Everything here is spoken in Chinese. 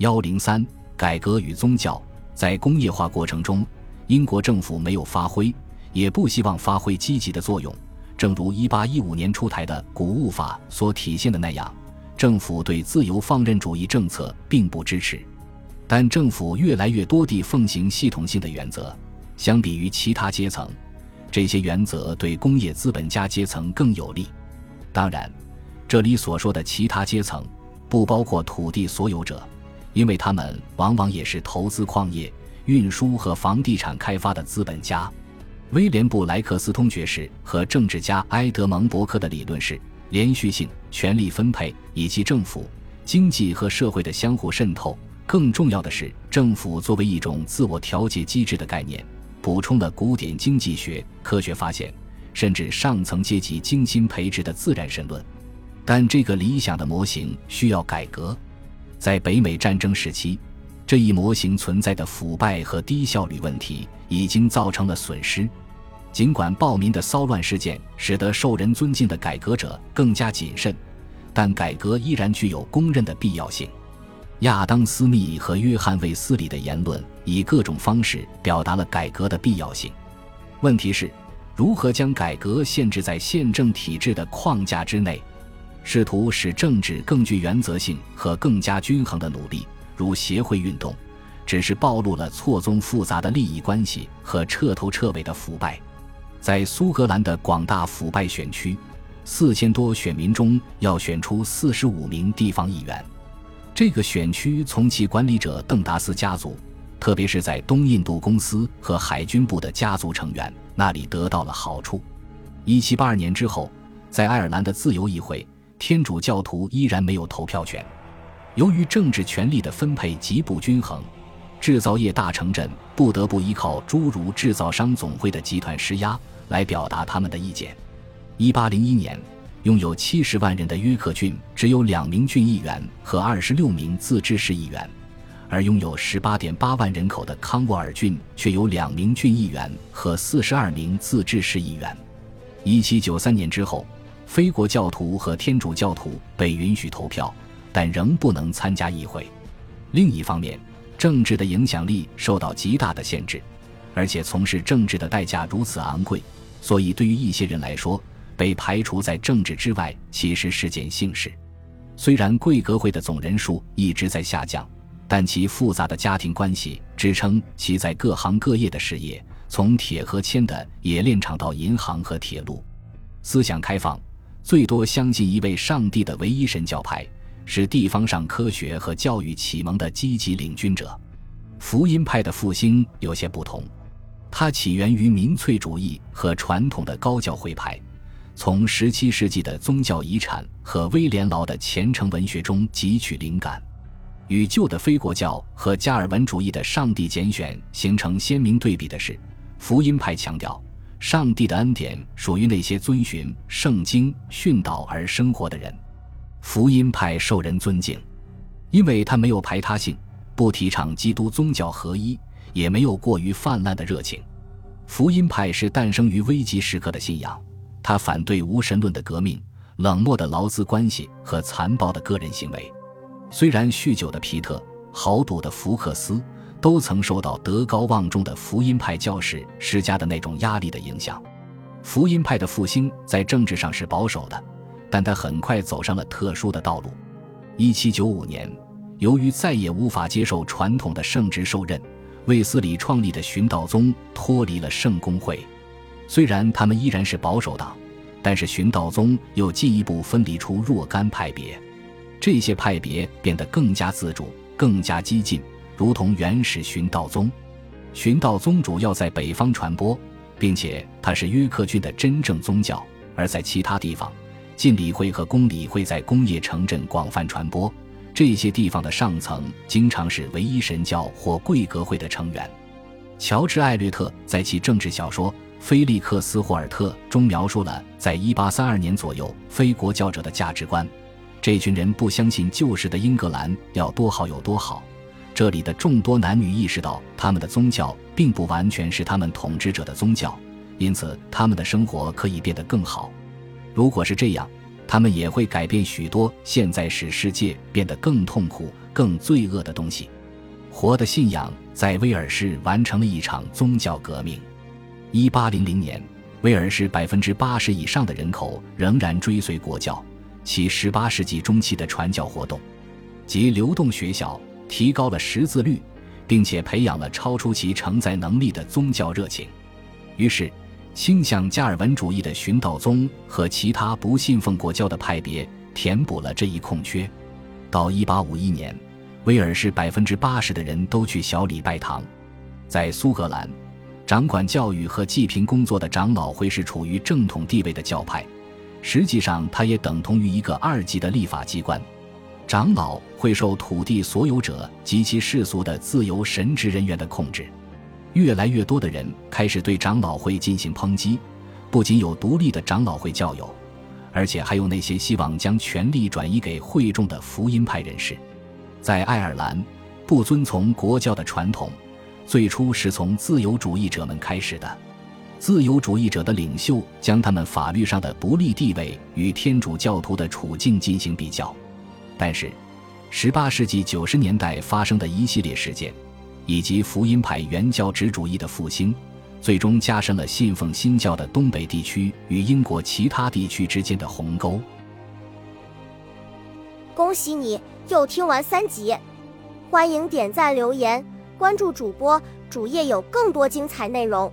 幺零三改革与宗教在工业化过程中，英国政府没有发挥，也不希望发挥积极的作用。正如一八一五年出台的谷物法所体现的那样，政府对自由放任主义政策并不支持。但政府越来越多地奉行系统性的原则，相比于其他阶层，这些原则对工业资本家阶层更有利。当然，这里所说的其他阶层，不包括土地所有者。因为他们往往也是投资矿业、运输和房地产开发的资本家。威廉布莱克斯通爵士和政治家埃德蒙伯克的理论是：连续性、权力分配以及政府、经济和社会的相互渗透。更重要的是，政府作为一种自我调节机制的概念，补充了古典经济学、科学发现，甚至上层阶级精心培植的自然神论。但这个理想的模型需要改革。在北美战争时期，这一模型存在的腐败和低效率问题已经造成了损失。尽管暴民的骚乱事件使得受人尊敬的改革者更加谨慎，但改革依然具有公认的必要性。亚当·斯密和约翰·卫斯理的言论以各种方式表达了改革的必要性。问题是，如何将改革限制在宪政体制的框架之内？试图使政治更具原则性和更加均衡的努力，如协会运动，只是暴露了错综复杂的利益关系和彻头彻尾的腐败。在苏格兰的广大腐败选区，四千多选民中要选出四十五名地方议员。这个选区从其管理者邓达斯家族，特别是在东印度公司和海军部的家族成员那里得到了好处。一七八二年之后，在爱尔兰的自由议会。天主教徒依然没有投票权。由于政治权力的分配极不均衡，制造业大城镇不得不依靠诸如制造商总会的集团施压来表达他们的意见。一八零一年，拥有七十万人的约克郡只有两名郡议员和二十六名自治市议员，而拥有十八点八万人口的康沃尔郡却有两名郡议员和四十二名自治市议员。一七九三年之后。非国教徒和天主教徒被允许投票，但仍不能参加议会。另一方面，政治的影响力受到极大的限制，而且从事政治的代价如此昂贵，所以对于一些人来说，被排除在政治之外其实是件幸事。虽然贵格会的总人数一直在下降，但其复杂的家庭关系支撑其在各行各业的事业，从铁和铅的冶炼厂到银行和铁路，思想开放。最多相信一位上帝的唯一神教派，是地方上科学和教育启蒙的积极领军者。福音派的复兴有些不同，它起源于民粹主义和传统的高教会派，从17世纪的宗教遗产和威廉劳的虔诚文学中汲取灵感。与旧的非国教和加尔文主义的上帝拣选形成鲜明对比的是，福音派强调。上帝的恩典属于那些遵循圣经训导而生活的人。福音派受人尊敬，因为他没有排他性，不提倡基督宗教合一，也没有过于泛滥的热情。福音派是诞生于危急时刻的信仰，他反对无神论的革命、冷漠的劳资关系和残暴的个人行为。虽然酗酒的皮特、豪赌的福克斯。都曾受到德高望重的福音派教士施加的那种压力的影响。福音派的复兴在政治上是保守的，但他很快走上了特殊的道路。1795年，由于再也无法接受传统的圣职受任，卫斯理创立的寻道宗脱离了圣公会。虽然他们依然是保守党，但是寻道宗又进一步分离出若干派别，这些派别变得更加自主、更加激进。如同原始寻道宗，寻道宗主要在北方传播，并且它是约克郡的真正宗教；而在其他地方，晋礼会和公理会在工业城镇广泛传播。这些地方的上层经常是唯一神教或贵格会的成员。乔治·艾略特在其政治小说《菲利克斯·霍尔特》中描述了在1832年左右非国教者的价值观：这群人不相信旧时的英格兰要多好有多好。这里的众多男女意识到，他们的宗教并不完全是他们统治者的宗教，因此他们的生活可以变得更好。如果是这样，他们也会改变许多，现在使世界变得更痛苦、更罪恶的东西。活的信仰在威尔士完成了一场宗教革命。一八零零年，威尔士百分之八十以上的人口仍然追随国教，其十八世纪中期的传教活动及流动学校提高了识字率，并且培养了超出其承载能力的宗教热情。于是，倾向加尔文主义的寻道宗和其他不信奉国教的派别填补了这一空缺。到一八五一年。威尔士百分之八十的人都去小礼拜堂，在苏格兰，掌管教育和济贫工作的长老会是处于正统地位的教派，实际上它也等同于一个二级的立法机关。长老会受土地所有者及其世俗的自由神职人员的控制。越来越多的人开始对长老会进行抨击，不仅有独立的长老会教友，而且还有那些希望将权力转移给会众的福音派人士。在爱尔兰，不遵从国教的传统，最初是从自由主义者们开始的。自由主义者的领袖将他们法律上的不利地位与天主教徒的处境进行比较。但是，18世纪90年代发生的一系列事件，以及福音派原教旨主义的复兴，最终加深了信奉新教的东北地区与英国其他地区之间的鸿沟。恭喜你又听完三集，欢迎点赞、留言、关注主播，主页有更多精彩内容。